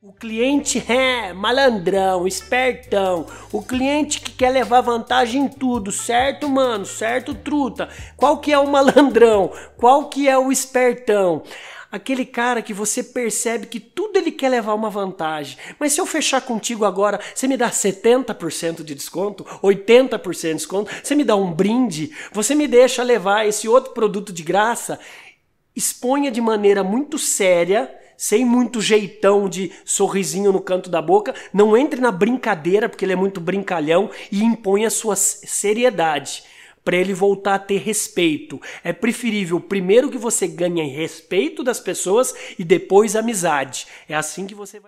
O cliente é malandrão, espertão. O cliente que quer levar vantagem em tudo, certo, mano? Certo, truta? Qual que é o malandrão? Qual que é o espertão? Aquele cara que você percebe que tudo ele quer levar uma vantagem. Mas se eu fechar contigo agora, você me dá 70% de desconto, 80% de desconto, você me dá um brinde, você me deixa levar esse outro produto de graça, exponha de maneira muito séria sem muito jeitão de sorrisinho no canto da boca, não entre na brincadeira, porque ele é muito brincalhão, e impõe a sua seriedade para ele voltar a ter respeito. É preferível primeiro que você ganhe respeito das pessoas e depois amizade. É assim que você vai